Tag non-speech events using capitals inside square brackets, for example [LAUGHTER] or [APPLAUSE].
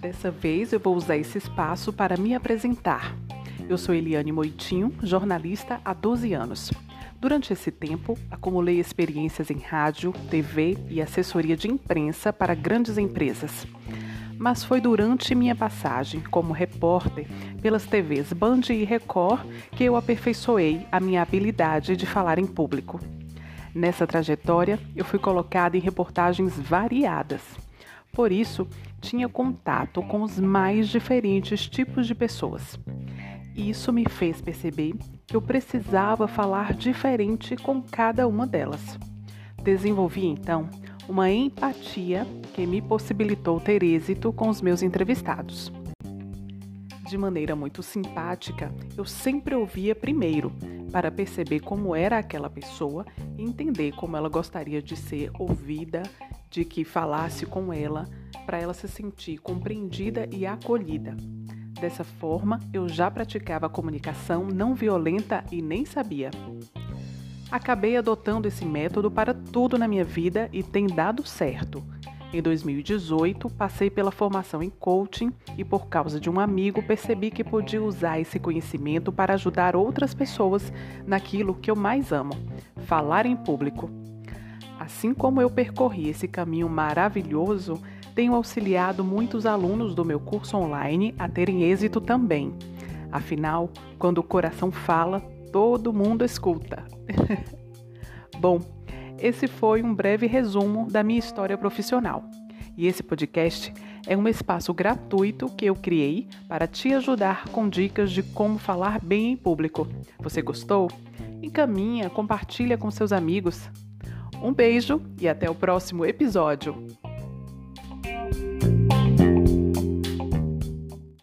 Dessa vez eu vou usar esse espaço para me apresentar. Eu sou Eliane Moitinho, jornalista há 12 anos. Durante esse tempo, acumulei experiências em rádio, TV e assessoria de imprensa para grandes empresas. Mas foi durante minha passagem como repórter pelas TVs Band e Record que eu aperfeiçoei a minha habilidade de falar em público. Nessa trajetória, eu fui colocada em reportagens variadas. Por isso, tinha contato com os mais diferentes tipos de pessoas. Isso me fez perceber que eu precisava falar diferente com cada uma delas. Desenvolvi então uma empatia que me possibilitou ter êxito com os meus entrevistados. De maneira muito simpática, eu sempre ouvia primeiro, para perceber como era aquela pessoa e entender como ela gostaria de ser ouvida, de que falasse com ela, para ela se sentir compreendida e acolhida. Dessa forma, eu já praticava comunicação não violenta e nem sabia. Acabei adotando esse método para tudo na minha vida e tem dado certo. Em 2018, passei pela formação em coaching e, por causa de um amigo, percebi que podia usar esse conhecimento para ajudar outras pessoas naquilo que eu mais amo: falar em público. Assim como eu percorri esse caminho maravilhoso, tenho auxiliado muitos alunos do meu curso online a terem êxito também. Afinal, quando o coração fala, todo mundo escuta. [LAUGHS] Bom, esse foi um breve resumo da minha história profissional. E esse podcast é um espaço gratuito que eu criei para te ajudar com dicas de como falar bem em público. Você gostou? Encaminha, compartilha com seus amigos. Um beijo e até o próximo episódio.